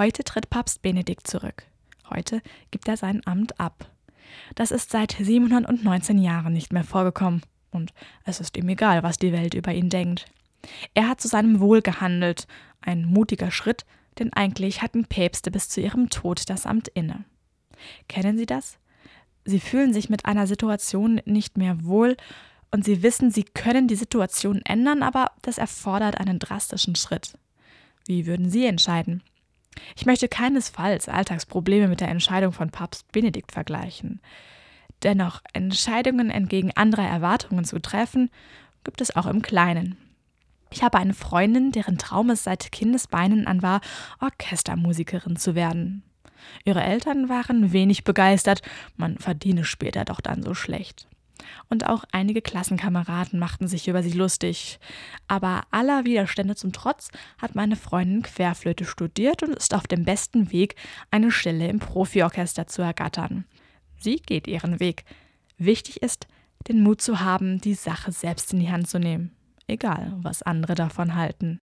Heute tritt Papst Benedikt zurück. Heute gibt er sein Amt ab. Das ist seit 719 Jahren nicht mehr vorgekommen. Und es ist ihm egal, was die Welt über ihn denkt. Er hat zu seinem Wohl gehandelt. Ein mutiger Schritt, denn eigentlich hatten Päpste bis zu ihrem Tod das Amt inne. Kennen Sie das? Sie fühlen sich mit einer Situation nicht mehr wohl und Sie wissen, Sie können die Situation ändern, aber das erfordert einen drastischen Schritt. Wie würden Sie entscheiden? Ich möchte keinesfalls Alltagsprobleme mit der Entscheidung von Papst Benedikt vergleichen. Dennoch, Entscheidungen entgegen anderer Erwartungen zu treffen, gibt es auch im Kleinen. Ich habe eine Freundin, deren Traum es seit Kindesbeinen an war, Orchestermusikerin zu werden. Ihre Eltern waren wenig begeistert, man verdiene später doch dann so schlecht. Und auch einige Klassenkameraden machten sich über sie lustig. Aber aller Widerstände zum Trotz hat meine Freundin Querflöte studiert und ist auf dem besten Weg, eine Stelle im Profiorchester zu ergattern. Sie geht ihren Weg. Wichtig ist, den Mut zu haben, die Sache selbst in die Hand zu nehmen, egal was andere davon halten.